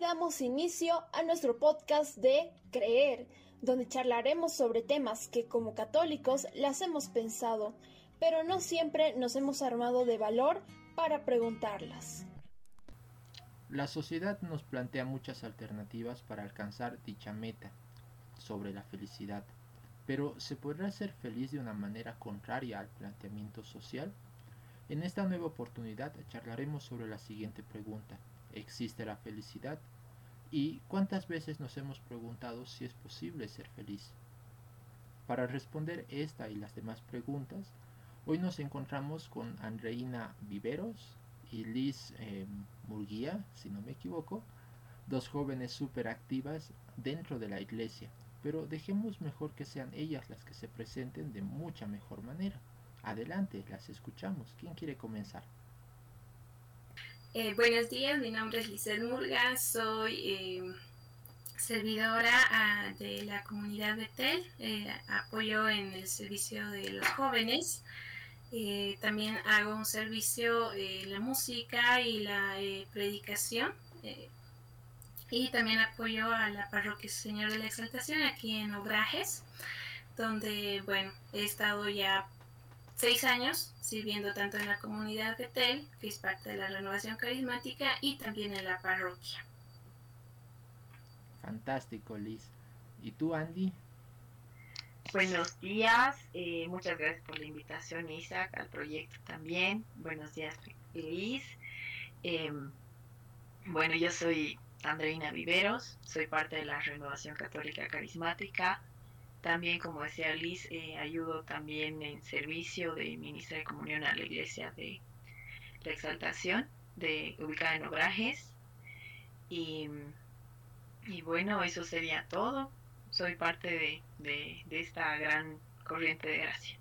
Damos inicio a nuestro podcast de Creer, donde charlaremos sobre temas que como católicos las hemos pensado, pero no siempre nos hemos armado de valor para preguntarlas. La sociedad nos plantea muchas alternativas para alcanzar dicha meta sobre la felicidad, pero ¿se podrá ser feliz de una manera contraria al planteamiento social? En esta nueva oportunidad charlaremos sobre la siguiente pregunta. ¿Existe la felicidad? ¿Y cuántas veces nos hemos preguntado si es posible ser feliz? Para responder esta y las demás preguntas, hoy nos encontramos con Andreina Viveros y Liz eh, Murguía, si no me equivoco, dos jóvenes súper activas dentro de la iglesia, pero dejemos mejor que sean ellas las que se presenten de mucha mejor manera. Adelante, las escuchamos. ¿Quién quiere comenzar? Eh, buenos días, mi nombre es Lizeth Murga, soy eh, servidora ah, de la comunidad Betel, eh, apoyo en el servicio de los jóvenes, también hago un servicio en la música y la predicación y también apoyo a la parroquia Señor de la Exaltación aquí en Obrajes, donde bueno, he estado ya seis años sirviendo tanto en la comunidad de Tel, que es parte de la renovación carismática, y también en la parroquia. Fantástico, Liz. ¿Y tú, Andy? Buenos días, eh, muchas gracias por la invitación, Isaac, al proyecto también. Buenos días, Liz. Em, bueno, yo soy Andreina Viveros, soy parte de la Renovación Católica Carismática. También, como decía Liz, eh, ayudo también en servicio de ministra de comunión a la iglesia de la exaltación, de, ubicada en Obrajes. Y, bueno, eso sería todo. Soy parte de, de esta gran corriente de gracia.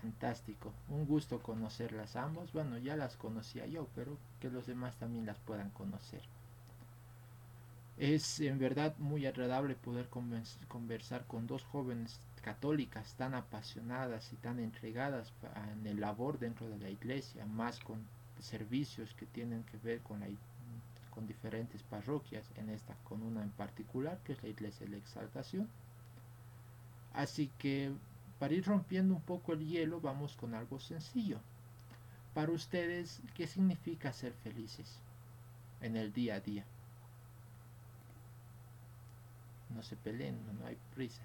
Fantástico, un gusto conocerlas ambos. Bueno, ya las conocía yo, pero que los demás también las puedan conocer. Es en verdad muy agradable poder conversar con dos jóvenes católicas tan apasionadas y tan entregadas en el labor dentro de la iglesia, más con servicios que tienen que ver con, con diferentes parroquias, en esta con una en particular, que es la iglesia de la exaltación. Así que para ir rompiendo un poco el hielo, vamos con algo sencillo. Para ustedes, ¿qué significa ser felices en el día a día? No se peleen, no, hay prisa.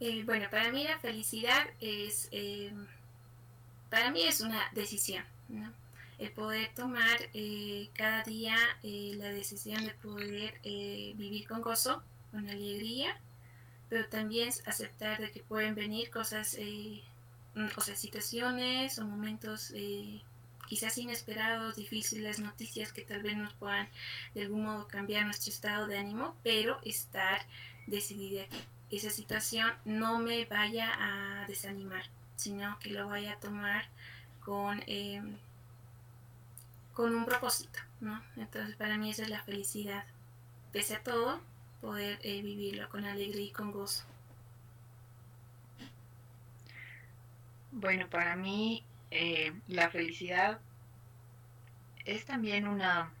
Eh, bueno, para mí la felicidad es, eh, para mí es una decisión, ¿no? El poder tomar eh, cada día la decisión de poder vivir con gozo, con alegría, pero también aceptar de que pueden venir cosas, o sea, situaciones o momentos quizás inesperados, difíciles, noticias que tal vez nos puedan de algún modo cambiar nuestro estado de ánimo, pero estar decidida que esa situación no me vaya a desanimar, sino que lo vaya a tomar con, em, con un propósito, ¿no? Entonces para mí esa es la felicidad, pese a todo, poder eh, vivirlo con alegría y con gozo. Bueno, para mí eh, la felicidad es también una,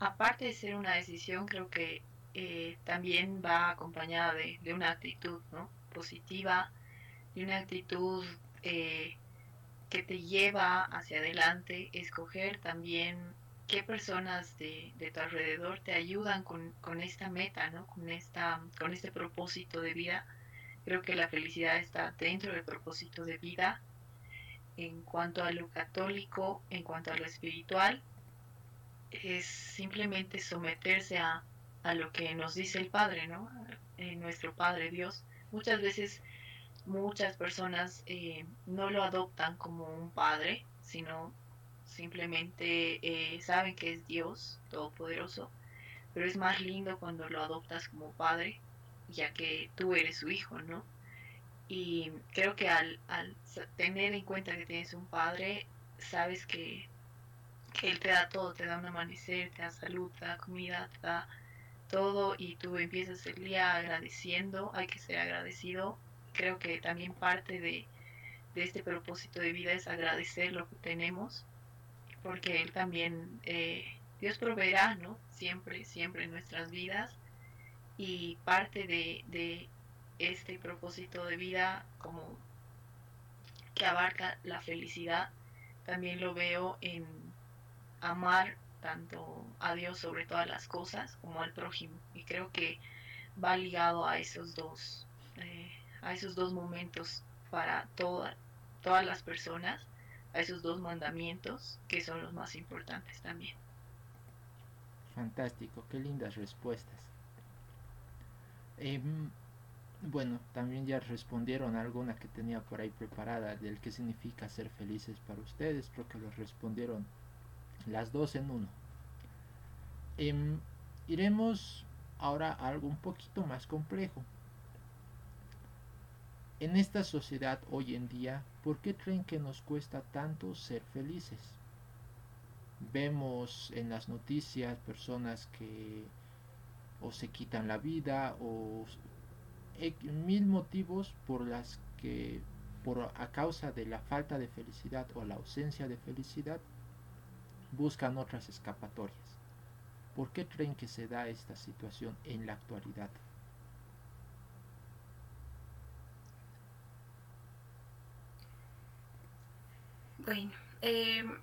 aparte de ser una decisión, creo que eh, también va acompañada de, una actitud ¿no? positiva, de una actitud eh, que te lleva hacia adelante, escoger también qué personas de, de tu alrededor te ayudan con, con, esta meta, ¿no? con, esta, con este propósito de vida. Creo que la felicidad está dentro del propósito de vida en cuanto a lo católico, en cuanto a lo espiritual, es simplemente someterse a, a lo que nos dice el Padre, ¿no? Eh, nuestro Padre Dios. Muchas veces muchas personas eh, no lo adoptan como un padre, sino simplemente eh, saben que es Dios Todopoderoso, pero es más lindo cuando lo adoptas como padre, ya que tú eres su hijo, ¿no? Y creo que al, al tener en cuenta que tienes un padre, sabes que, que él te da todo, te da un amanecer, te da salud, te da comida, te da todo y tú empiezas el día agradeciendo, hay que ser agradecido. Creo que también parte de, este propósito de vida es agradecer lo que tenemos, porque Él también, eh, Dios proveerá, ¿no? Siempre, siempre en nuestras vidas. Y parte de, de este propósito de vida como que abarca la felicidad, también lo veo en amar tanto a Dios sobre todas las cosas como al prójimo. Y creo que va ligado a esos dos, eh, a esos dos momentos para todas las personas, a esos dos mandamientos que son los más importantes también. Fantástico, qué lindas respuestas. Em, bueno, también ya respondieron alguna que tenía por ahí preparada del que significa ser felices para ustedes. Creo que lo respondieron las dos en uno. Em, iremos ahora a algo un poquito más complejo. En esta sociedad hoy en día, ¿por qué creen que nos cuesta tanto ser felices? Vemos en las noticias personas que o se quitan la vida o mil motivos por las que por a causa de la falta de felicidad o la ausencia de felicidad buscan otras escapatorias. ¿Por qué creen que se da esta situación en la actualidad? Bueno, em,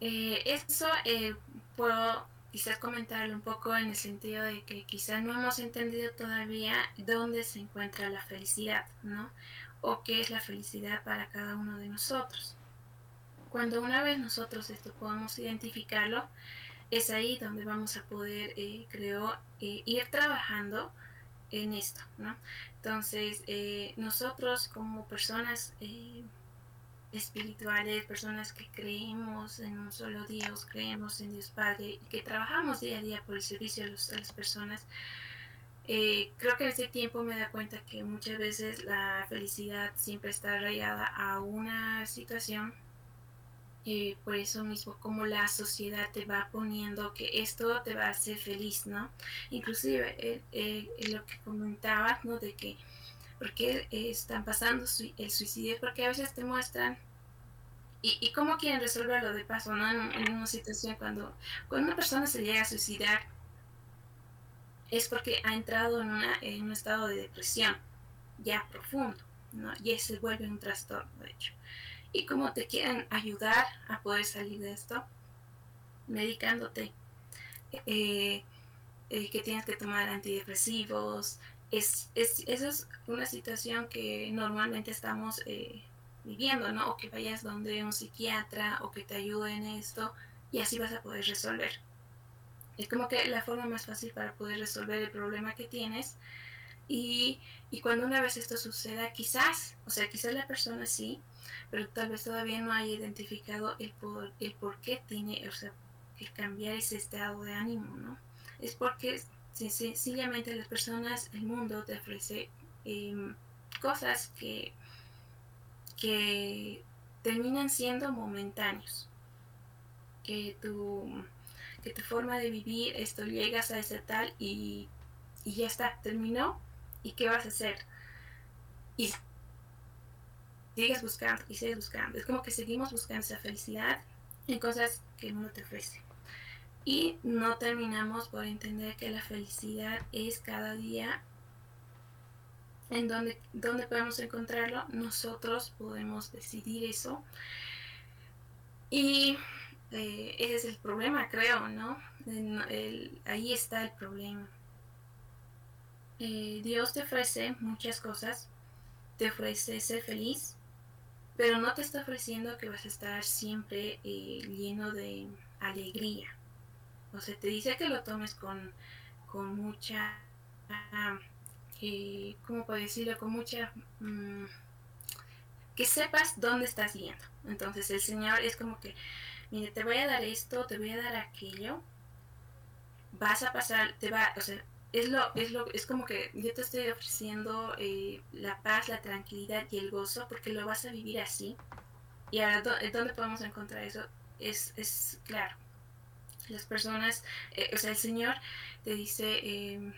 eh, eso eh, puedo quizás comentarlo un poco en el sentido de que quizás no hemos entendido todavía dónde se encuentra la felicidad, ¿no? O qué es la felicidad para cada uno de nosotros. Cuando una vez nosotros esto podamos identificarlo, es ahí donde vamos a poder, eh, creo, eh, ir trabajando en esto, ¿no? Entonces, eh, nosotros como personas espirituales, personas que creemos en un solo Dios, creemos en Dios Padre y que trabajamos día a día por el servicio a, las personas, creo que en este tiempo me da cuenta que muchas veces la felicidad siempre está arraigada a una situación eh, por eso mismo como la sociedad te va poniendo que esto te va a hacer feliz, ¿no? Inclusive eh, eh, lo que comentabas, ¿no? De que, ¿por qué están pasando el suicidio? Porque a veces te muestran y, y cómo quieren resolverlo de paso, ¿no? En, una situación cuando, cuando una persona se llega a suicidar, es porque ha entrado en, una, en un estado de depresión ya profundo, ¿no? Y se vuelve un trastorno, de hecho y cómo te quieren ayudar a poder salir de esto, medicándote, eh, eh, que tienes que tomar antidepresivos. Es, es, eso es una situación que normalmente estamos eh, viviendo, ¿no? O que vayas donde un psiquiatra o que te ayude en esto y así vas a poder resolver. Es como que la forma más fácil para poder resolver el problema que tienes. Y, y cuando una vez esto suceda, quizás, o sea, quizás la persona sí, pero tal vez todavía no haya identificado el por, el por qué tiene, o sea, que cambiar ese estado de ánimo, ¿no? Es porque sencillamente las personas, el mundo te ofrece em, cosas que, que terminan siendo momentáneos, que tu, que tu forma de vivir, esto llegas a ese tal y, y ya está, terminó, ¿y qué vas a hacer? Y sigues buscando y sigues buscando. Es como que seguimos buscando esa felicidad en cosas que el mundo te ofrece. Y no terminamos por entender que la felicidad es cada día en donde, donde podemos encontrarlo. Nosotros podemos decidir eso. Y eh, ese es el problema, creo, ¿no? ahí está el problema. Eh, Dios te ofrece muchas cosas. Te ofrece ser feliz, pero no te está ofreciendo que vas a estar siempre eh, lleno de alegría. O sea, te dice que lo tomes con, con mucha, eh, ¿cómo puedo decirlo? Con mucha... Mm, que sepas dónde estás yendo. Entonces el Señor es como que, mire, te voy a dar esto, te voy a dar aquello, vas a pasar, te va, o sea, es lo, es lo, es como que yo te estoy ofreciendo eh, la paz, la tranquilidad y el gozo, porque lo vas a vivir así. Y ahora, ¿dónde podemos encontrar eso? Es, es claro. Las personas, eh, o sea, el Señor te dice, em,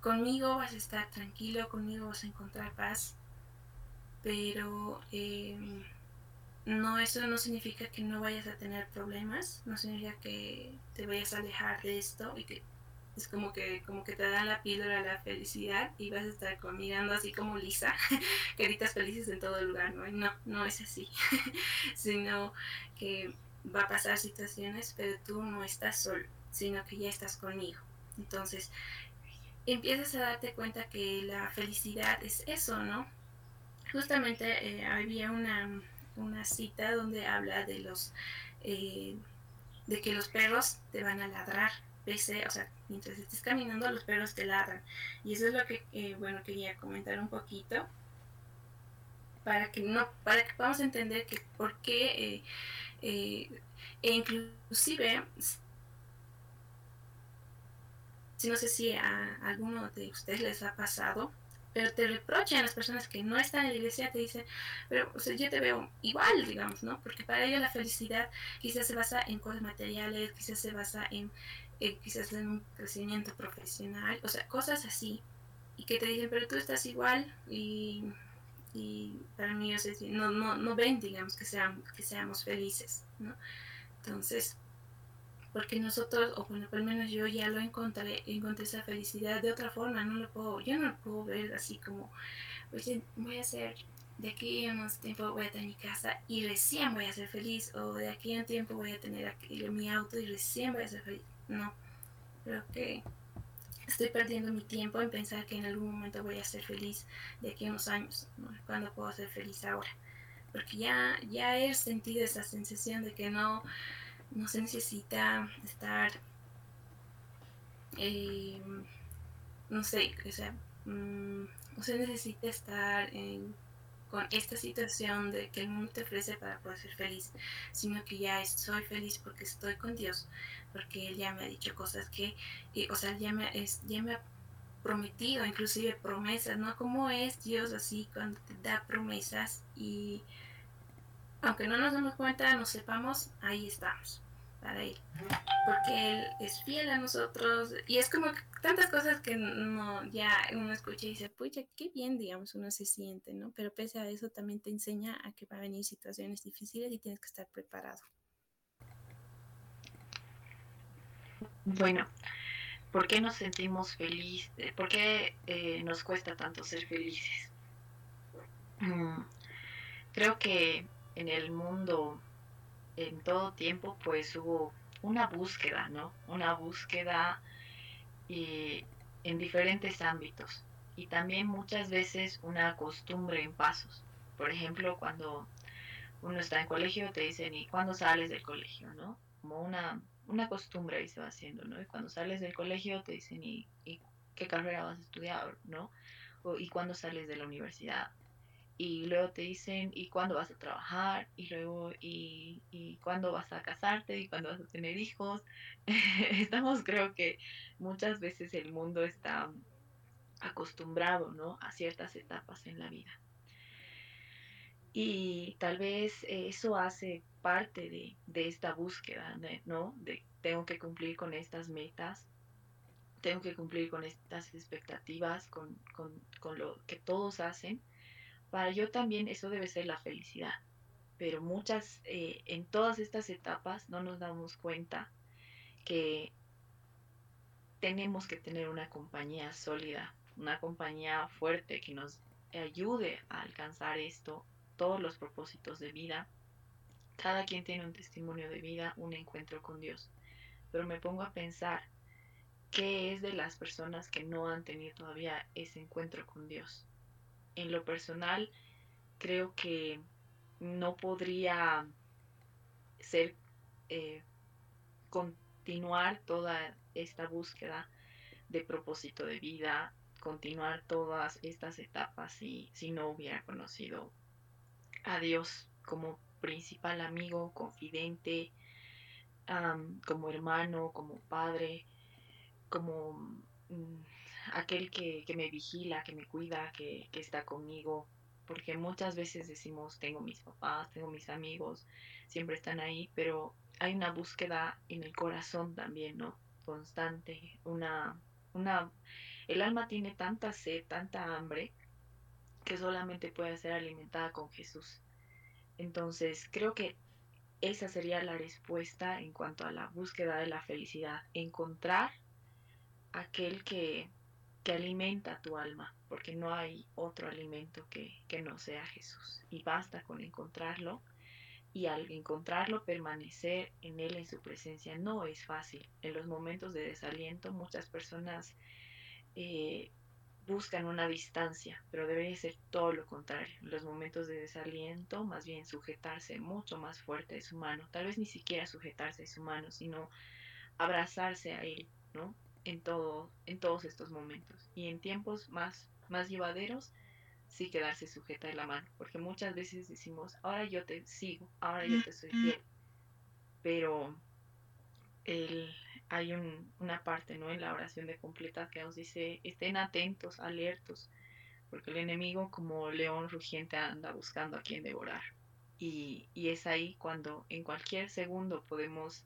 conmigo vas a estar tranquilo, conmigo vas a encontrar paz. pero em, no eso no significa que no vayas a tener problemas, no significa que te vayas a alejar de esto y que es como que como que te dan la píldora la felicidad y vas a estar mirando así como lisa, caritas felices en todo lugar, ¿no? no, no es así, sino que va a pasar situaciones, pero tú no estás solo, sino que ya estás conmigo. Entonces, empiezas a darte cuenta que la felicidad es eso, ¿no? Justamente eh, había una, una, cita donde habla de los eh, de que los perros te van a ladrar, pese, o sea, mientras estés caminando los perros te ladran. Y eso es lo que, eh, bueno, quería comentar un poquito para que no, para que podamos entender que por qué e inclusive si no sé si a alguno de ustedes les ha pasado, pero te reprochan las personas que no están en la iglesia, te dicen, pero yo te veo igual, digamos, ¿no? Porque para ellos la felicidad quizás se basa en cosas materiales, quizás se basa en, quizás en un crecimiento profesional, o sea, cosas así. Y que te dicen, pero tú estás igual y, y para mí, o sea, no, no, ven, digamos, que, sean, que seamos felices. Entonces, porque nosotros, o bueno, al menos yo ya lo encontré, encontré esa felicidad de otra forma, no lo puedo, yo no lo puedo ver así como, voy a ser, de aquí a un tiempo voy a tener mi casa y recién voy a ser feliz, o de aquí a un tiempo voy a tener mi auto y recién voy a ser feliz. No, creo que estoy perdiendo mi tiempo en pensar que en algún momento voy a ser feliz de aquí a unos años, ¿no? cuando puedo ser feliz ahora. Porque ya, ya he sentido esa sensación de que no, no se necesita estar, eh, no sé, o sea, mm, no se necesita estar con esta situación de que el mundo te ofrece para poder ser feliz, sino que ya soy feliz porque estoy con Dios, porque Él ya me ha dicho cosas que, o sea, ya me, es, ya me ha prometido, inclusive promesas, ¿no? Como es Dios así cuando te da promesas y aunque no nos demos cuenta, no sepamos, ahí estamos para Él. Porque Él es fiel a nosotros y es como tantas cosas que no, ya uno escucha y dice, pucha, qué bien, digamos, uno se siente, ¿no? Pero pese a eso también te enseña a que va a venir situaciones difíciles y tienes que estar preparado. Bueno, ¿por qué nos sentimos felices? ¿Por qué eh, nos cuesta tanto ser felices? Mm, creo que en el mundo, en todo tiempo, pues hubo una búsqueda, ¿no? Una búsqueda en diferentes ámbitos y también muchas veces una costumbre en pasos. Por ejemplo, cuando uno está en colegio te dicen, ¿y cuándo sales del colegio? ¿no? Como una una costumbre ahí se va haciendo, ¿no? Y cuando sales del colegio te dicen, ¿y, qué carrera vas a estudiar, ¿no? O, ¿Y cuándo sales de la universidad? Y luego te dicen, ¿y cuándo vas a trabajar? Y luego, ¿y, y cuándo vas a casarte? ¿Y cuándo vas a tener hijos? Estamos, creo que muchas veces el mundo está acostumbrado, ¿no? A ciertas etapas en la vida. Y tal vez eso hace parte de, esta búsqueda, ¿no? De tengo que cumplir con estas metas, tengo que cumplir con estas expectativas, con, lo que todos hacen. Para yo también eso debe ser la felicidad. Pero muchas, eh, en todas estas etapas no nos damos cuenta que tenemos que tener una compañía sólida, una compañía fuerte que nos ayude a alcanzar esto todos los propósitos de vida. Cada quien tiene un testimonio de vida, un encuentro con Dios. Pero me pongo a pensar, ¿qué es de las personas que no han tenido todavía ese encuentro con Dios? En lo personal, creo que no podría ser eh, continuar toda esta búsqueda de propósito de vida, continuar todas estas etapas si, si no hubiera conocido a Dios como principal amigo, confidente, como hermano, como padre, como mm, aquel que, me vigila, que me cuida, que, está conmigo. Porque muchas veces decimos, tengo mis papás, tengo mis amigos, siempre están ahí, pero hay una búsqueda en el corazón también, ¿no? Constante, una, una, el alma tiene tanta sed, tanta hambre, que solamente puede ser alimentada con Jesús. Entonces, creo que esa sería la respuesta en cuanto a la búsqueda de la felicidad, encontrar aquel que, que alimenta tu alma, porque no hay otro alimento que, que no sea Jesús. Y basta con encontrarlo y al encontrarlo permanecer en él, en su presencia, no es fácil. En los momentos de desaliento muchas personas eh, buscan una distancia, pero debería ser todo lo contrario. En los momentos de desaliento, más bien sujetarse mucho más fuerte de su mano, tal vez ni siquiera sujetarse de su mano, sino abrazarse a él, ¿no? En, todo, en todos estos momentos. Y en tiempos más, más llevaderos, sí quedarse sujeta de la mano, porque muchas veces decimos, ahora yo te sigo, ahora yo te soy fiel, pero el, hay una parte ¿no? en la oración de completa que nos dice, estén atentos, alertos, porque el enemigo como león rugiente anda buscando a quien devorar. Y, y es ahí cuando en cualquier segundo podemos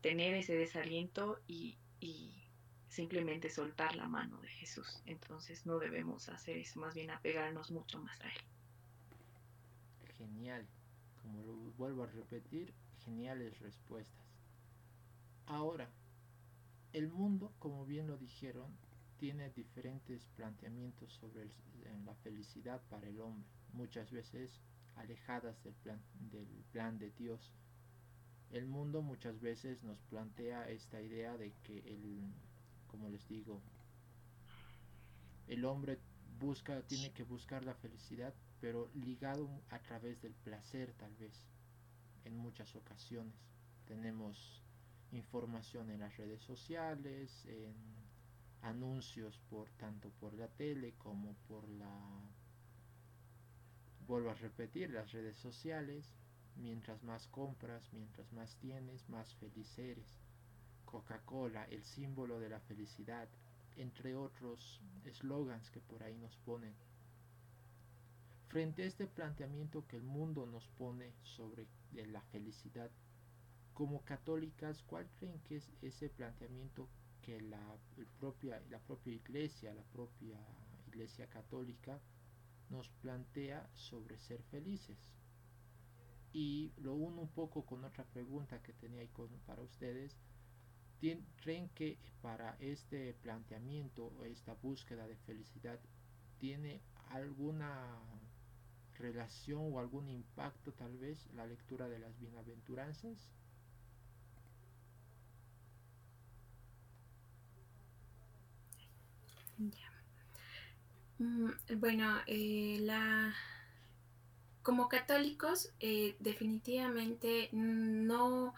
tener ese desaliento y, y simplemente soltar la mano de Jesús. Entonces no debemos hacer eso, más bien apegarnos mucho más a Él. Genial. Como lo vuelvo a repetir, geniales respuestas. Ahora, el mundo, como bien lo dijeron, tiene diferentes planteamientos sobre la felicidad para el hombre, muchas veces alejadas del plan, del plan de Dios. El mundo muchas veces nos plantea esta idea de que el, como les digo, el hombre busca, tiene que buscar la felicidad, pero ligado a través del placer tal vez, en muchas ocasiones. Tenemos información en las redes sociales, en anuncios por tanto por la tele como por la vuelvo a repetir las redes sociales. Mientras más compras mientras más tienes más feliz eres. Coca-Cola el símbolo de la felicidad entre otros eslogans que por ahí nos ponen. Frente a este planteamiento que el mundo nos pone sobre la felicidad como católicas, ¿cuál creen que es ese planteamiento que la, propia, la propia iglesia, la propia iglesia católica nos plantea sobre ser felices? Y lo uno un poco con otra pregunta que tenía ahí para ustedes. ¿Creen que para este planteamiento o esta búsqueda de felicidad tiene alguna relación o algún impacto tal vez la lectura de las bienaventuranzas? Mm, bueno, eh, la como católicos eh, definitivamente no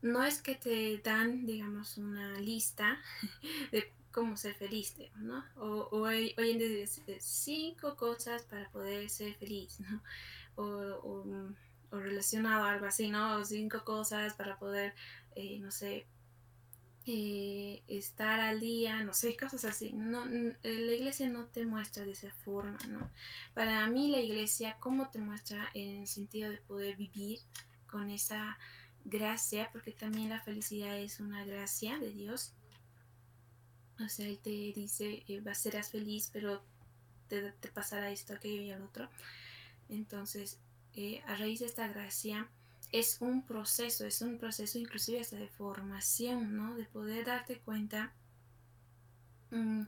no es que te dan digamos una lista de cómo ser feliz no o, hoy, en día cinco cosas para poder ser feliz no o, o, relacionado a algo así no cinco cosas para poder eh, no sé eh, estar al día, no sé, cosas así. No, eh, la iglesia no te muestra de esa forma, ¿no? Para mí la iglesia, ¿cómo te muestra en el sentido de poder vivir con esa gracia? Porque también la felicidad es una gracia de Dios. O sea, Él te dice, eh, serás feliz, pero te, te, pasará esto, aquello y el otro. Entonces, eh, a raíz de esta gracia, es un proceso, es un proceso inclusive hasta de formación, ¿no? De poder darte cuenta mm,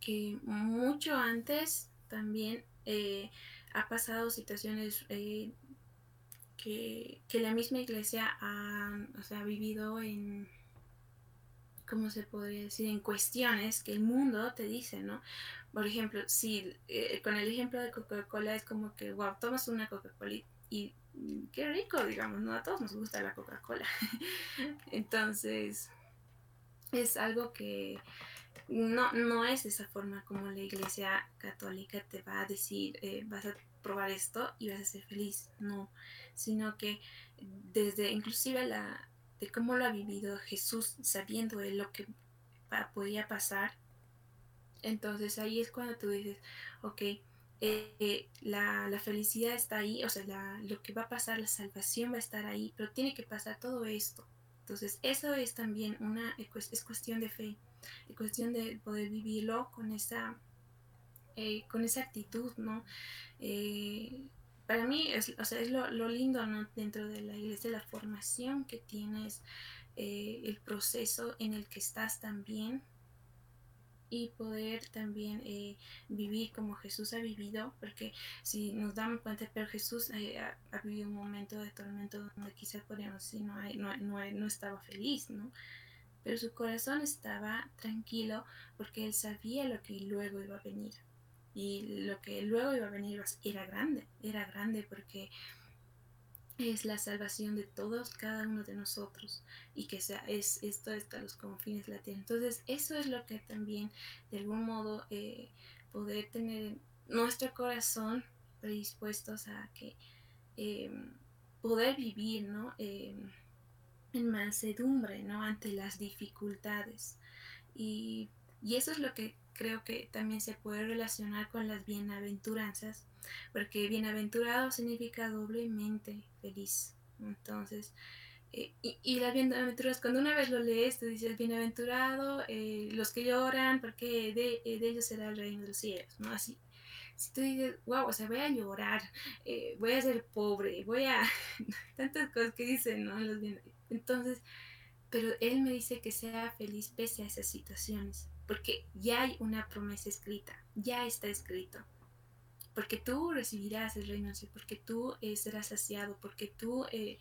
que mucho antes también eh, ha pasado situaciones eh, que, la misma iglesia ha, o vivido en, ¿cómo se podría decir? En cuestiones que el mundo te dice, ¿no? Por ejemplo, si eh, con el ejemplo de Coca-Cola es como que, wow, tomas una Coca-Cola y qué rico, digamos, ¿no? A todos nos gusta la Coca-Cola. Entonces, es algo que no, no es esa forma como la iglesia católica te va a decir, eh, vas a probar esto y vas a ser feliz, no, sino que desde inclusive la de cómo lo ha vivido Jesús sabiendo lo que podía pasar, entonces ahí es cuando tú dices, ok, eh, la, la, felicidad está ahí, o sea, la, lo que va a pasar, la salvación va a estar ahí, pero tiene que pasar todo esto. Entonces, eso es también una, es cuestión de fe, es cuestión de poder vivirlo con esa, eh, con esa actitud, ¿no? Eh, para mí es, o sea, es lo, lindo ¿no? dentro de la iglesia, la formación que tienes, eh, el proceso en el que estás también y poder también eh, vivir como Jesús ha vivido, porque si nos damos cuenta, pero Jesús eh, ha, vivido un momento de tormento donde quizás podríamos decir no, no, no, no estaba feliz, ¿no? Pero su corazón estaba tranquilo porque él sabía lo que luego iba a venir. Y lo que luego iba a venir era grande, era grande porque es la salvación de todos, cada uno de nosotros, y que sea, es esto hasta los confines de la tierra. Entonces, eso es lo que también, de algún modo, eh, poder tener nuestro corazón predispuestos a que eh, poder vivir, ¿no? Eh, en mansedumbre, ¿no? Ante las dificultades. Y, y eso es lo que creo que también se puede relacionar con las bienaventuranzas, porque bienaventurado significa doblemente feliz. Entonces, eh, y, las bienaventuras, cuando una vez lo lees, tú dices, bienaventurado eh, los que lloran, porque de, eh, de, ellos será el reino de los cielos, ¿no? Así, si tú dices, wow, o sea, voy a llorar, voy a ser pobre, voy a... tantas cosas que dicen, ¿no? Los Entonces, pero él me dice que sea feliz pese a esas situaciones porque ya hay una promesa escrita, ya está escrito. Porque tú recibirás el reino, porque tú eh, serás saciado, porque tú, eh,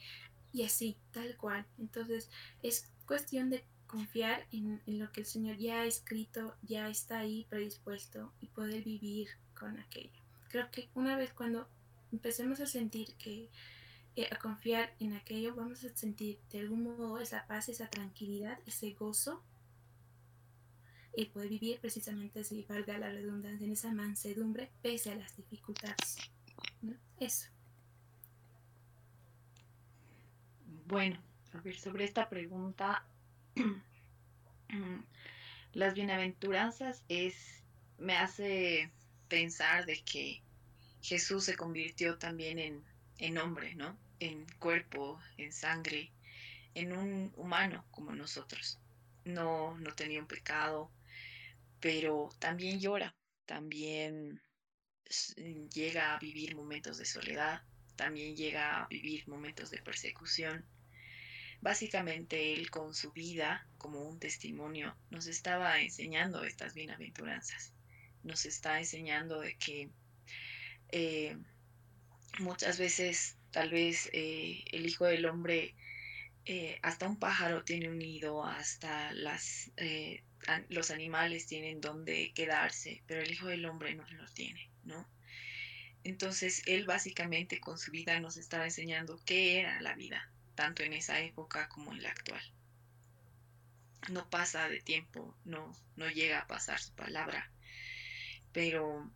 y así, tal cual. Entonces, es cuestión de confiar en, lo que el Señor ya ha escrito, ya está ahí predispuesto y poder vivir con aquello. Creo que una vez cuando empecemos a sentir que, eh, a confiar en aquello, vamos a sentir de algún modo esa paz, esa tranquilidad, ese gozo y poder vivir precisamente, si valga la redundancia, en esa mansedumbre pese a las dificultades. Eso. Bueno, a ver, sobre esta pregunta, las bienaventuranzas es, me hace pensar de que Jesús se convirtió también en, en hombre, ¿no? En cuerpo, en sangre, en un humano como nosotros. No, no tenía un pecado, pero también llora, también mm, llega a vivir momentos de soledad, también llega a vivir momentos de persecución. Básicamente él con su vida como un testimonio nos estaba enseñando estas bienaventuranzas, nos está enseñando de que eh, muchas veces tal vez eh, el Hijo del Hombre, eh, hasta un pájaro tiene un nido, hasta las los animales tienen donde quedarse, pero el Hijo del Hombre no lo tiene, ¿no? Entonces, él básicamente con su vida nos estaba enseñando qué era la vida, tanto en esa época como en la actual. No pasa de tiempo, no, no llega a pasar su palabra, pero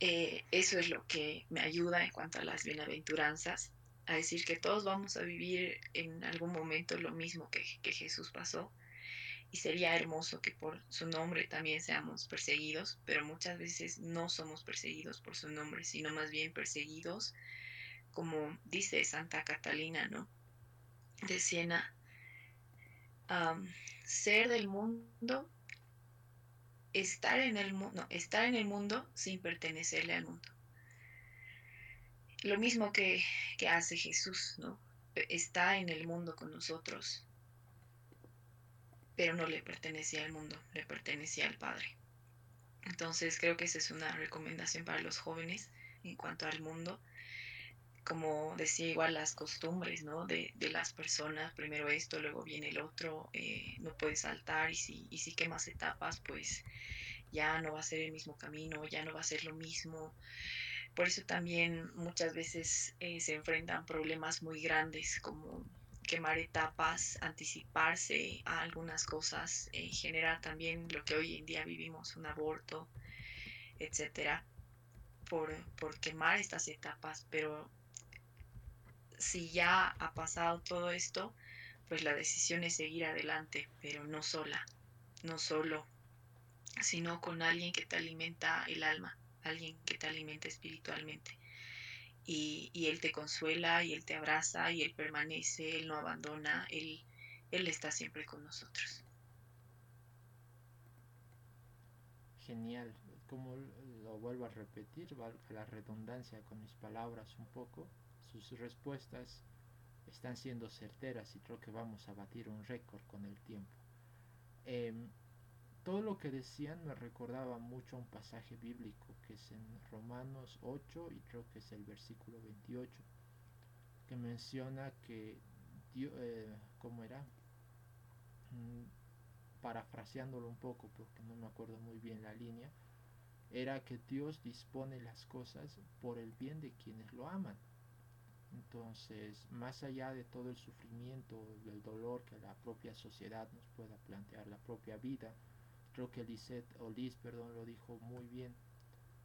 eh, eso es lo que me ayuda en cuanto a las bienaventuranzas, a decir que todos vamos a vivir en algún momento lo mismo que Jesús pasó, y sería hermoso que por su nombre también seamos perseguidos, pero muchas veces no somos perseguidos por su nombre, sino más bien perseguidos, como dice Santa Catalina, ¿no? De Siena, ser del mundo, estar en el mundo, estar en el mundo sin pertenecerle al mundo. Lo mismo que, que hace Jesús, ¿no? Está en el mundo con nosotros, pero no le pertenecía al mundo, le pertenecía al Padre. Entonces creo que esa es una recomendación para los jóvenes en cuanto al mundo. Como decía, igual las costumbres ¿no? de, las personas, primero esto, luego viene el otro, eh, no puedes saltar y si, y si etapas, pues ya no va a ser el mismo camino, ya no va a ser lo mismo. Por eso también muchas veces eh, se enfrentan problemas muy grandes como quemar etapas, anticiparse a algunas cosas, eh, generar también lo que hoy en día vivimos, un aborto, etcétera, por, por quemar estas etapas. Pero si ya ha pasado todo esto, pues la decisión es seguir adelante, pero no sola, no solo, sino con alguien que te alimenta el alma, alguien que te alimenta espiritualmente y, Él te consuela y Él te abraza y Él permanece, Él no abandona, Él, él está siempre con nosotros. Genial, como lo vuelvo a repetir, valga la redundancia con mis palabras un poco, sus respuestas están siendo certeras y creo que vamos a batir un récord con el tiempo. Em, todo lo que decían me recordaba mucho un pasaje bíblico que es en Romanos 8 y creo que es el versículo 28, que menciona que Dios, eh, ¿cómo era? Mm, parafraseándolo un poco porque no me acuerdo muy bien la línea, era que Dios dispone las cosas por el bien de quienes lo aman. Entonces, más allá de todo el sufrimiento, el dolor que la propia sociedad nos pueda plantear, la propia vida, creo que Lisette, o Liz, perdón, lo dijo muy bien.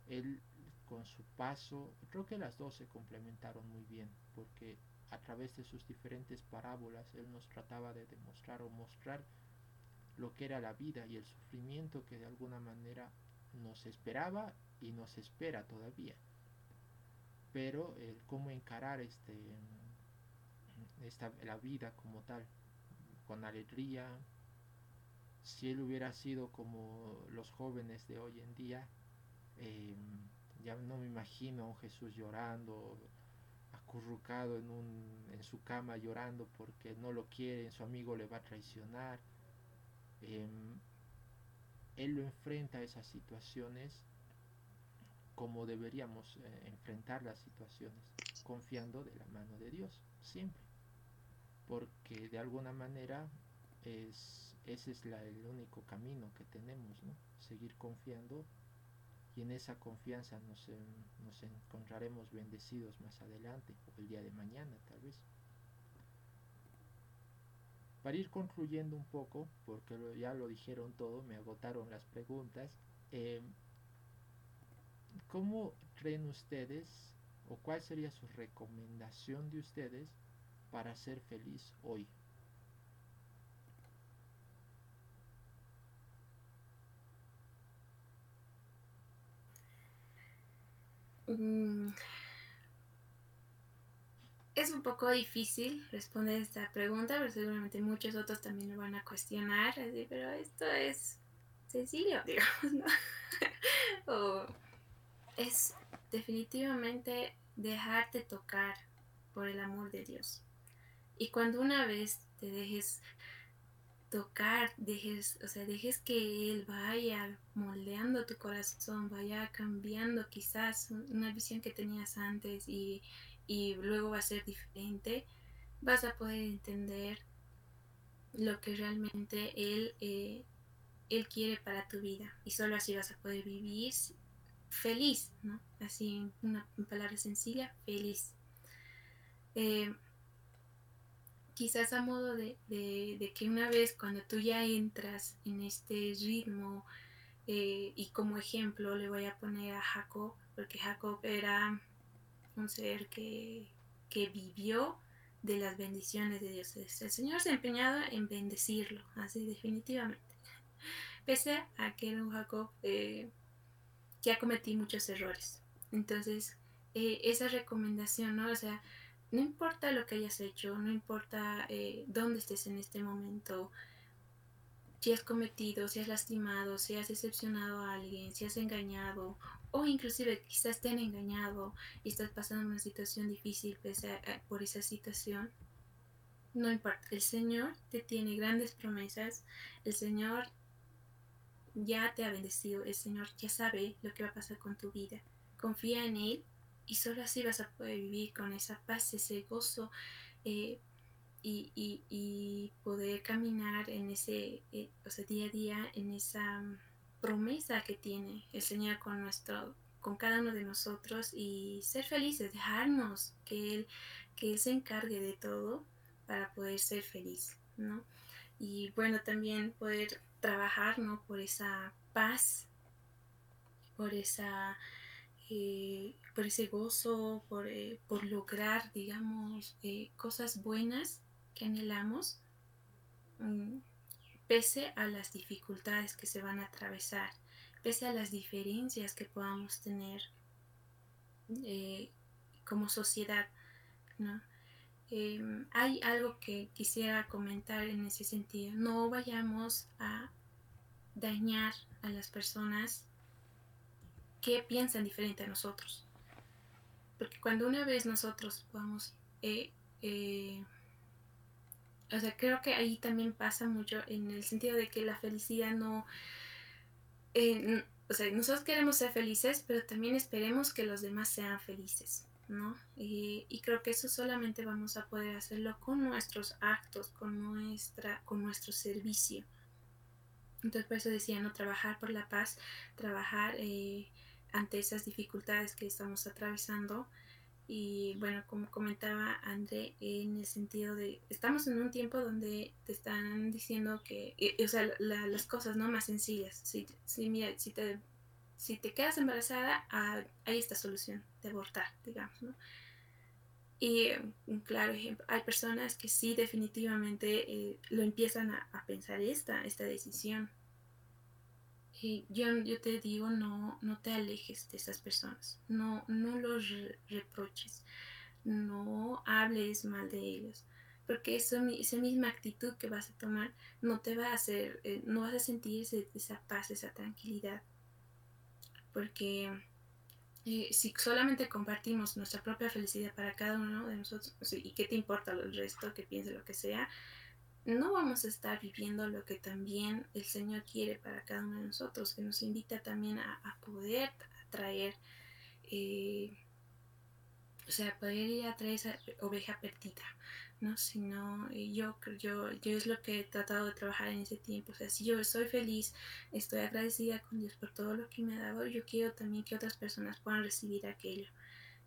Él con su paso, creo que las dos se complementaron muy bien, porque a través de sus diferentes parábolas él nos trataba de demostrar o mostrar lo que era la vida y el sufrimiento que de alguna manera nos esperaba y nos espera todavía. Pero el cómo encarar este esta, la vida como tal con alegría si él hubiera sido como los jóvenes de hoy en día eh, ya no me imagino a un Jesús llorando acurrucado en, un, en su cama llorando porque no lo quiere, su amigo le va a traicionar. Eh, él lo enfrenta a esas situaciones como deberíamos eh, enfrentar las situaciones, confiando de la mano de Dios, siempre. Porque de alguna manera es, ese es la, el único camino que tenemos, ¿no? Seguir confiando y en esa confianza nos, nos encontraremos bendecidos más adelante o el día de mañana tal vez. Para ir concluyendo un poco, porque ya lo dijeron todo, me agotaron las preguntas, eh, ¿Cómo creen ustedes o cuál sería su recomendación de ustedes para ser feliz hoy? Mm. Es un poco difícil responder esta pregunta, pero seguramente muchos otros también lo van a cuestionar, pero esto es sencillo, digamos, ¿no? o es definitivamente dejarte tocar por el amor de Dios. Y cuando una vez te dejes tocar, dejes, o sea, dejes que Él vaya moldeando tu corazón, vaya cambiando quizás una visión que tenías antes y, luego va a ser diferente, vas a poder entender lo que realmente Él, eh, Él quiere para tu vida. Y solo así vas a poder vivir feliz, ¿no? Así, una palabra sencilla, feliz. Eh, quizás a modo de, que una vez cuando tú ya entras en este ritmo, eh, y como ejemplo le voy a poner a Jacob, porque Jacob era un ser que, que vivió de las bendiciones de Dios. El Señor se ha empeñado en bendecirlo, así definitivamente. Pese a que era un Jacob eh, ya cometí muchos errores. Entonces, eh, esa recomendación, ¿no? O sea, no importa lo que hayas hecho, no importa eh, dónde estés en este momento, si has cometido, si has lastimado, si has decepcionado a alguien, si has engañado, o inclusive quizás te han engañado y estás pasando una situación difícil por esa situación, no importa, el Señor te tiene grandes promesas, el Señor ya te ha bendecido, el Señor ya sabe lo que va a pasar con tu vida. Confía en Él y solo así vas a poder vivir con esa paz, ese gozo eh, y, poder caminar en ese, eh, o sea, día a día en esa mm, promesa que tiene el Señor con nuestro con cada uno de nosotros y ser felices, dejarnos que Él, que Él se encargue de todo para poder ser feliz, ¿no? Y bueno, también poder trabajar ¿no? por esa paz, por esa eh, por ese gozo, por, eh, por lograr, digamos, eh, cosas buenas que anhelamos, mm, pese a las dificultades que se van a atravesar, pese a las diferencias que podamos tener como sociedad, ¿no? Em, hay algo que quisiera comentar en ese sentido. No vayamos a dañar a las personas qué piensan diferente a nosotros. Porque cuando una vez nosotros vamos, eh, eh, o sea, creo que ahí también pasa mucho en el sentido de que la felicidad no, eh, o sea, nosotros queremos ser felices, pero también esperemos que los demás sean felices. ¿no? Y, creo que eso solamente vamos a poder hacerlo con nuestros actos, con, nuestra, con nuestro servicio. Entonces por eso decía, ¿no? Trabajar por la paz, trabajar ante esas dificultades que estamos atravesando. Y bueno, como comentaba André, en el sentido de, estamos en un tiempo donde te están diciendo que, o sea, las cosas no más sencillas. Si, si, te si te quedas embarazada, ah, hay esta solución de abortar, digamos, ¿no? Y un claro ejemplo, hay personas que sí definitivamente eh, lo empiezan a, pensar esta, esta decisión. Yo, yo te digo, no, no te alejes de esas personas, no, no los reproches, no hables mal de ellos, porque eso, esa misma actitud que vas a tomar no te va a hacer, eh, no vas a sentir esa paz, esa tranquilidad. Porque eh, si solamente compartimos nuestra propia felicidad para cada uno de nosotros, y qué te importa el resto, que piense lo que sea, no vamos a estar viviendo lo que también el Señor quiere para cada uno de nosotros, que nos invita también a, poder traer, eh, o sea, poder ir a traer esa oveja perdida, ¿no? Sino yo, yo, yo es lo que he tratado de trabajar en ese tiempo. O sea, si yo soy feliz, estoy agradecida con Dios por todo lo que me ha dado, yo quiero también que otras personas puedan recibir aquello.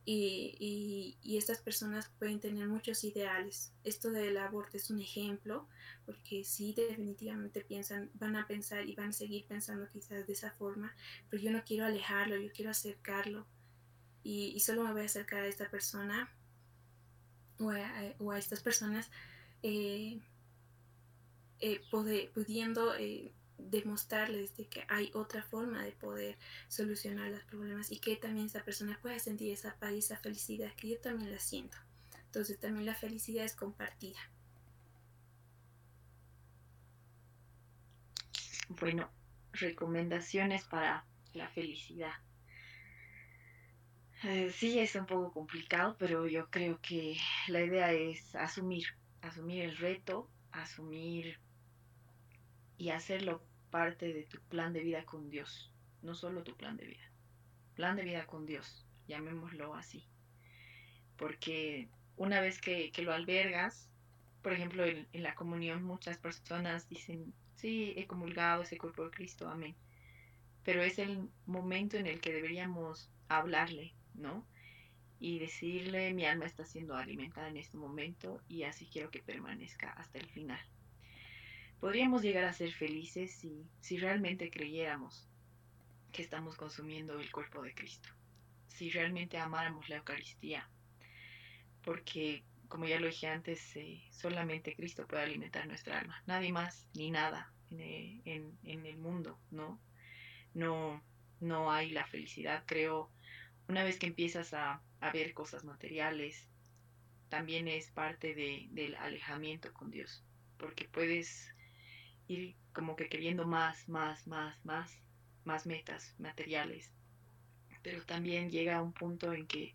Y, y, estas personas pueden tener muchos ideales. Esto del aborto es un ejemplo, porque sí, definitivamente piensan, van a pensar y van a seguir pensando quizás de esa forma, pero yo no quiero alejarlo, yo quiero acercarlo. Y, y solo me voy a acercar a esta persona o a, estas personas eh, eh, pudiendo eh, demostrarles de que hay otra forma de poder solucionar los problemas y que también esa persona pueda sentir esa paz y esa felicidad que yo también la siento. Entonces también la felicidad es compartida. Bueno, recomendaciones para la felicidad. Eh, sí, es un poco complicado, pero yo creo que la idea es asumir, asumir el reto, asumir y hacerlo parte de tu plan de vida con Dios, no solo tu plan de vida, plan de vida con Dios, llamémoslo así. Porque una vez que, lo albergas, por ejemplo, en, en, la comunión muchas personas dicen, sí, he comulgado ese cuerpo de Cristo, amén. Pero es el momento en el que deberíamos hablarle, ¿no? Y decirle, mi alma está siendo alimentada en este momento y así quiero que permanezca hasta el final. Podríamos llegar a ser felices si, si realmente creyéramos que estamos consumiendo el cuerpo de Cristo, si realmente amáramos la Eucaristía, porque como ya lo dije antes, eh, solamente Cristo puede alimentar nuestra alma, nadie más ni nada en, en, en el mundo, ¿no? No, no hay la felicidad, creo, una vez que empiezas a, ver cosas materiales, también es parte de, del alejamiento con Dios, porque puedes ir como que queriendo más, más, más, más, más metas materiales, pero también llega a un punto en que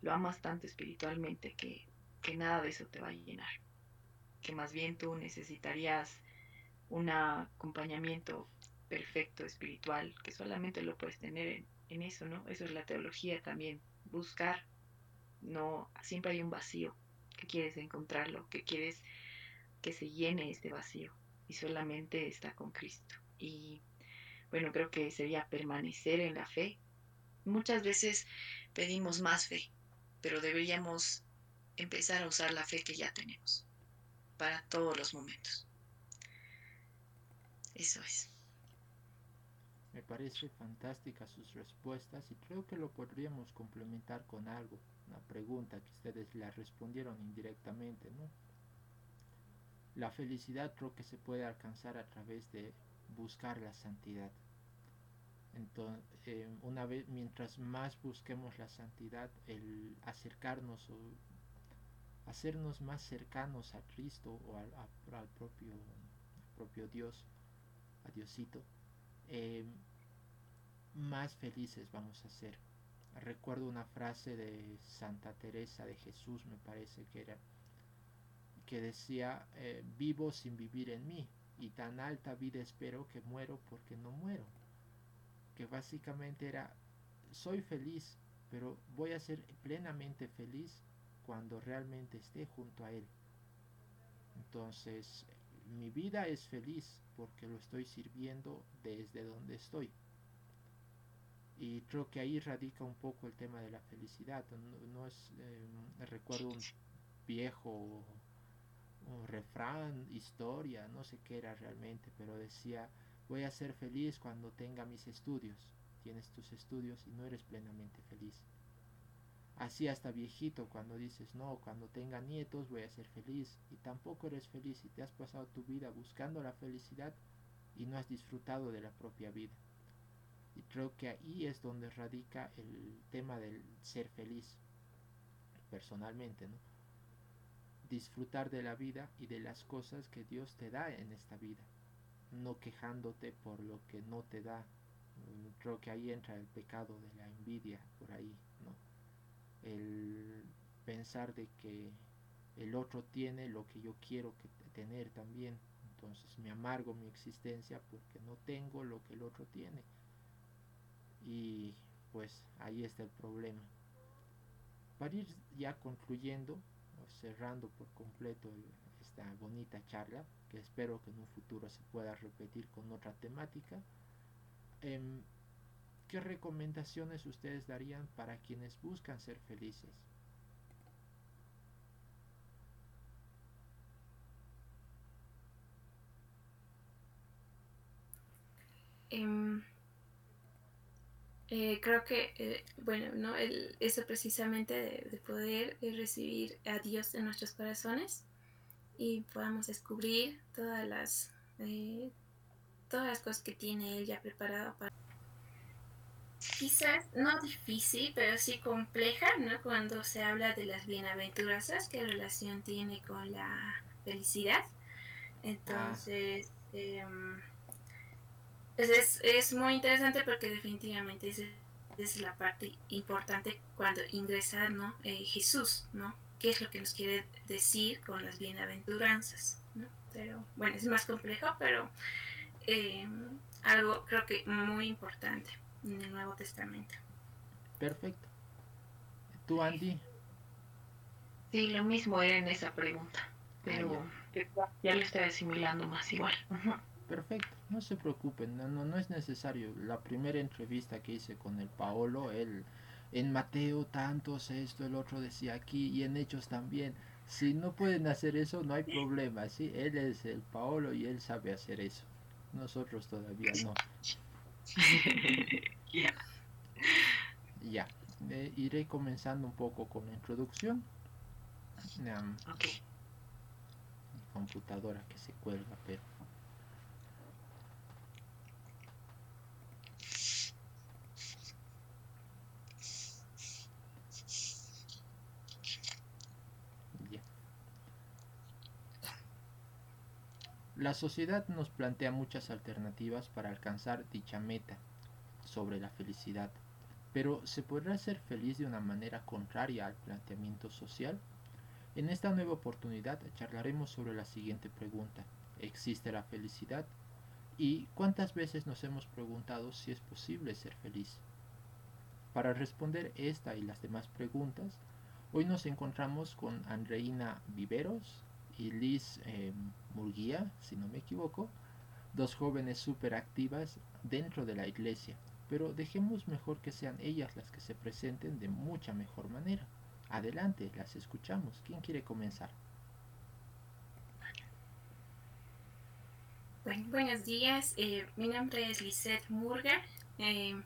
lo amas tanto espiritualmente que, que nada de eso te va a llenar, que más bien tú necesitarías un acompañamiento perfecto espiritual que solamente lo puedes tener en, en eso, ¿no? Eso es la teología también, buscar, no, siempre hay un vacío, que quieres encontrarlo, que quieres que se llene este vacío y solamente está con Cristo. Y bueno, creo que sería permanecer en la fe. Muchas veces pedimos más fe, pero deberíamos empezar a usar la fe que ya tenemos para todos los momentos. Eso es. Me parece fantástica sus respuestas y creo que lo podríamos complementar con algo, una pregunta que ustedes la respondieron indirectamente, ¿no? La felicidad creo que se puede alcanzar a través de buscar la santidad. Entonces, eh, una vez, mientras más busquemos la santidad, el acercarnos o hacernos más cercanos a Cristo o al, al propio, propio Dios, a Diosito, eh, más felices vamos a ser. Recuerdo una frase de Santa Teresa de Jesús, me parece que era, que decía, eh, vivo sin vivir en mí, y tan alta vida espero que muero porque no muero. Que básicamente era, soy feliz, pero voy a ser plenamente feliz cuando realmente esté junto a Él. Entonces, mi vida es feliz porque lo estoy sirviendo desde donde estoy. Y creo que ahí radica un poco el tema de la felicidad. No, es, eh, recuerdo un viejo un refrán, historia, no sé qué era realmente, pero decía, voy a ser feliz cuando tenga mis estudios. Tienes tus estudios y no eres plenamente feliz. Así hasta viejito cuando dices, no, cuando tenga nietos voy a ser feliz y tampoco eres feliz y te has pasado tu vida buscando la felicidad y no has disfrutado de la propia vida. Y creo que ahí es donde radica el tema del ser feliz, personalmente, ¿no? Disfrutar de la vida y de las cosas que Dios te da en esta vida, no quejándote por lo que no te da. Creo que ahí entra el pecado de la envidia por ahí, ¿no? El pensar de que el otro tiene lo que yo quiero que tener también. Entonces me amargo mi existencia porque no tengo lo que el otro tiene y pues ahí está el problema. Para ir ya concluyendo, cerrando por completo esta bonita charla, que espero que en un futuro se pueda repetir con otra temática, em, ¿qué recomendaciones ustedes darían para quienes buscan ser felices? Em, eh, creo que, eh, bueno, ¿no? El, eso precisamente de, poder eh, recibir a Dios en nuestros corazones y podamos descubrir todas las, todas las cosas que tiene Él ya preparado para... Quizás no difícil, pero sí compleja, ¿no? Cuando se habla de las bienaventuranzas, qué relación tiene con la felicidad. Entonces, em, es, es muy interesante porque definitivamente es, es la parte importante cuando ingresa ¿no? Eh, Jesús, ¿no? ¿Qué es lo que nos quiere decir con las bienaventuranzas? ¿no? Pero bueno, es más complejo, pero eh, algo creo que muy importante en el Nuevo Testamento. Perfecto. ¿Tú, Andy? Sí, lo mismo era en esa pregunta, pero ah, ya. lo estoy asimilando más igual. Perfecto, no se preocupen, no, no, no es necesario. La primera entrevista que hice con el Paolo, él en Mateo tantos esto, el otro decía aquí y en Hechos también. Si no pueden hacer eso, no hay problema, ¿sí? Él es el Paolo y él sabe hacer eso. Nosotros todavía no. Ya. Ya. Eh, iré comenzando un poco con la introducción. Um, Mi computadora que se cuelga, pero La sociedad nos plantea muchas alternativas para alcanzar dicha meta sobre la felicidad, pero ¿se podrá ser feliz de una manera contraria al planteamiento social? En esta nueva oportunidad charlaremos sobre la siguiente pregunta. ¿Existe la felicidad? ¿Y cuántas veces nos hemos preguntado si es posible ser feliz? Para responder esta y las demás preguntas, hoy nos encontramos con Andreina Viveros, y Liz eh, Murguía, si no me equivoco, dos jóvenes súper activas dentro de la iglesia, pero dejemos mejor que sean ellas las que se presenten de mucha mejor manera. Adelante, las escuchamos. ¿Quién quiere comenzar? Bueno, buenos días, eh, mi nombre es Lizeth Murga. Eh,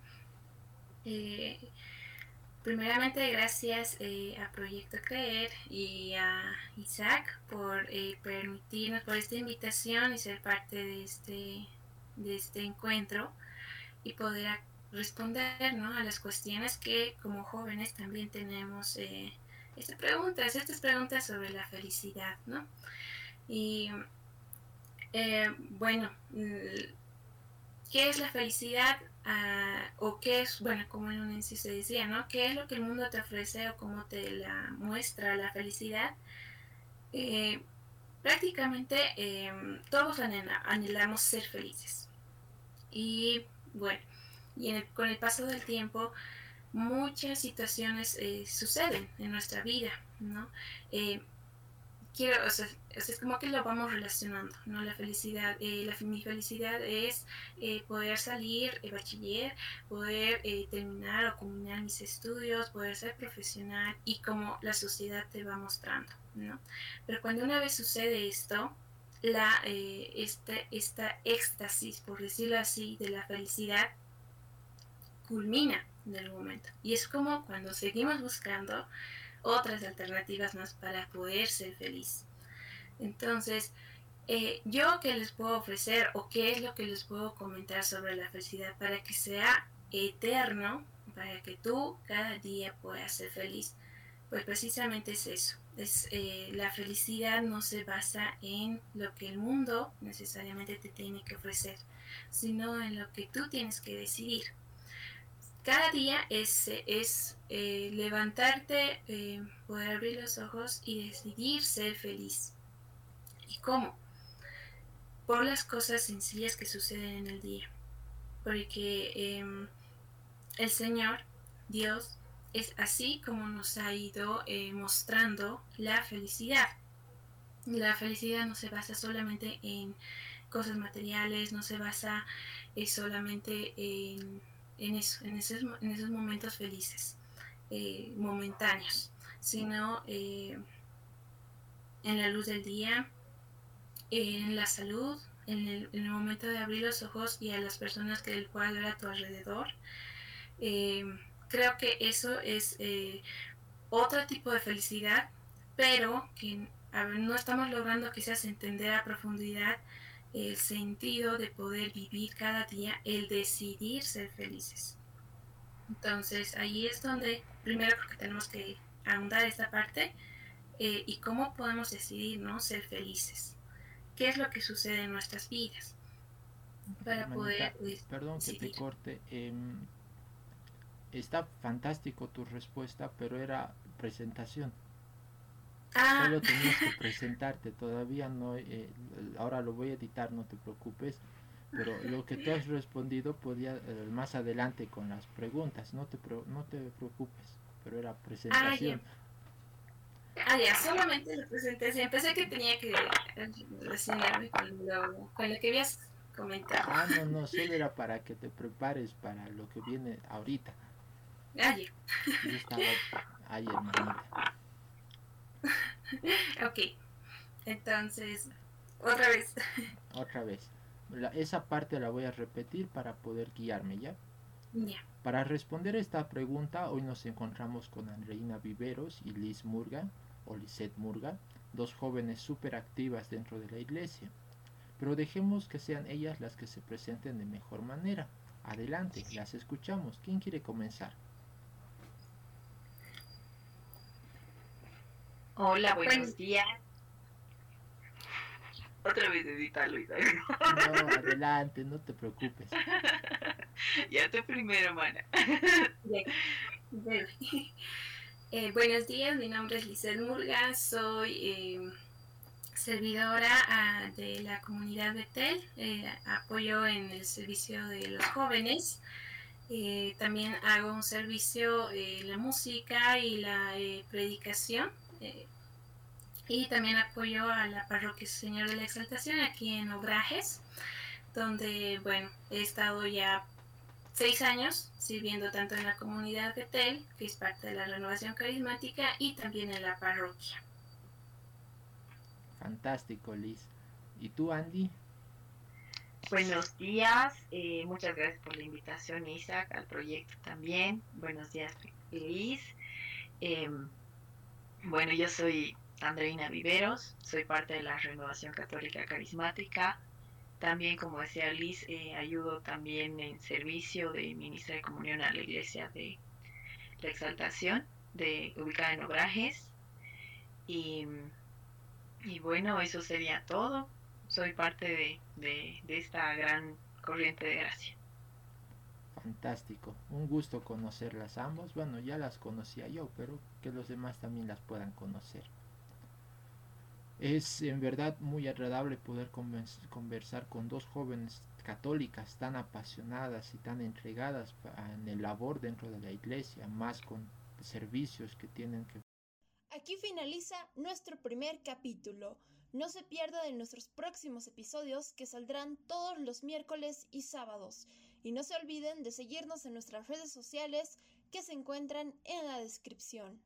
Primeramente, gracias eh, a Proyecto Creer y a Isaac por eh, permitirnos, por esta invitación y ser parte de este, de este encuentro y poder responder ¿no? a las cuestiones que como jóvenes también tenemos eh, estas preguntas, estas preguntas sobre la felicidad. ¿no? Y bueno, ¿qué es la felicidad? O qué es, bueno, como en un se decía, ¿no? ¿Qué es lo que el mundo te ofrece o cómo te la muestra la felicidad? Eh, prácticamente em, todos anhelamos ser felices. Y bueno, y con el paso del tiempo muchas situaciones eh, suceden en nuestra vida, ¿no? Eh, quiero, o sea, es como que lo vamos relacionando, ¿no? La felicidad, eh, la, mi felicidad es eh, poder salir de bachiller, poder eh, terminar o culminar mis estudios, poder ser profesional y como la sociedad te va mostrando, ¿no? Pero cuando una vez sucede esto, la, este, esta éxtasis, por decirlo así, de la felicidad culmina en el momento. Y es como cuando seguimos buscando otras alternativas más para poder ser feliz. Entonces, eh, yo qué les puedo ofrecer o qué es lo que les puedo comentar sobre la felicidad para que sea eterno, para que tú cada día puedas ser feliz. Pues precisamente es eso. Es, eh, la felicidad no se basa en lo que el mundo necesariamente te tiene que ofrecer, sino en lo que tú tienes que decidir. Cada día es, es eh, levantarte, poder abrir los ojos y decidir ser feliz. ¿Y cómo? Por las cosas sencillas que suceden en el día. Porque em, el Señor, Dios, es así como nos ha ido eh, mostrando la felicidad. La felicidad no se basa solamente en cosas materiales, no se basa solamente en en, eso, en, esos, en esos momentos felices, eh, momentáneos, sino eh, en la luz del día, en la salud, en el, momento de abrir los ojos y a las personas que el puedas ver a tu alrededor. Eh, creo que eso es otro tipo de felicidad, pero que no estamos logrando quizás entender a profundidad el sentido de poder vivir cada día, el decidir ser felices. Entonces ahí es donde primero creo que tenemos que ahondar esta parte eh, y cómo podemos decidir ¿no? ser felices. ¿Qué es lo que sucede en nuestras vidas? Para poder... Pues, perdón que te corte. Em, está fantástico tu respuesta, pero era presentación. Ah. Solo tenías que presentarte, todavía no, eh, ahora lo voy a editar, no te preocupes, pero lo que tú has respondido podía eh, más adelante con las preguntas, no te, no te preocupes, pero era presentación. Ah, ya, solamente la presentación. Pensé que tenía que relacionarme con lo, con lo que habías comentado. Ah, no, no, solo era para que te prepares para lo que viene ahorita. Ah, ya. Yo estaba ahí, hermanita. ok, entonces, otra vez. Otra vez. esa parte la voy a repetir para poder guiarme, ¿ya? Ya. Para responder esta pregunta, hoy nos encontramos con Andreina Viveros y Liz Murga, o Lisette Murga, dos jóvenes súper activas dentro de la iglesia. Pero dejemos que sean ellas las que se presenten de mejor manera. Adelante, las escuchamos. ¿Quién quiere comenzar? Hola, buenos días. Otra vez edítalo y No, adelante, no te preocupes. ya te primero, mana. Eh, buenos días, mi nombre es Lizeth Murga, soy eh, servidora ah, de la comunidad Betel, eh, apoyo en el servicio de los jóvenes. también hago un servicio en la música y la predicación eh, y también apoyo a la parroquia Señor de la Exaltación aquí en Obrajes, donde, bueno, he estado ya seis años sirviendo tanto en la comunidad de Tel, que es parte de la renovación carismática, y también en la parroquia. Fantástico, Liz. ¿Y tú, Andy? Buenos días, eh, muchas gracias por la invitación, Isaac, al proyecto también. Buenos días, Liz. Em, bueno, yo soy Andreina Viveros, soy parte de la Renovación Católica Carismática. También, como decía Liz, eh, ayudo también en servicio de ministra de comunión a la iglesia de la Exaltación, de, ubicada en Obrajes. Y, bueno, eso sería todo. Soy parte de, de esta gran corriente de gracia. Fantástico, un gusto conocerlas ambos. Bueno, ya las conocía yo, pero que los demás también las puedan conocer. Es en verdad muy agradable poder conversar con dos jóvenes católicas tan apasionadas y tan entregadas en el labor dentro de la iglesia, más con servicios que tienen que... Aquí finaliza nuestro primer capítulo. No se pierda de nuestros próximos episodios que saldrán todos los miércoles y sábados. Y no se olviden de seguirnos en nuestras redes sociales que se encuentran en la descripción.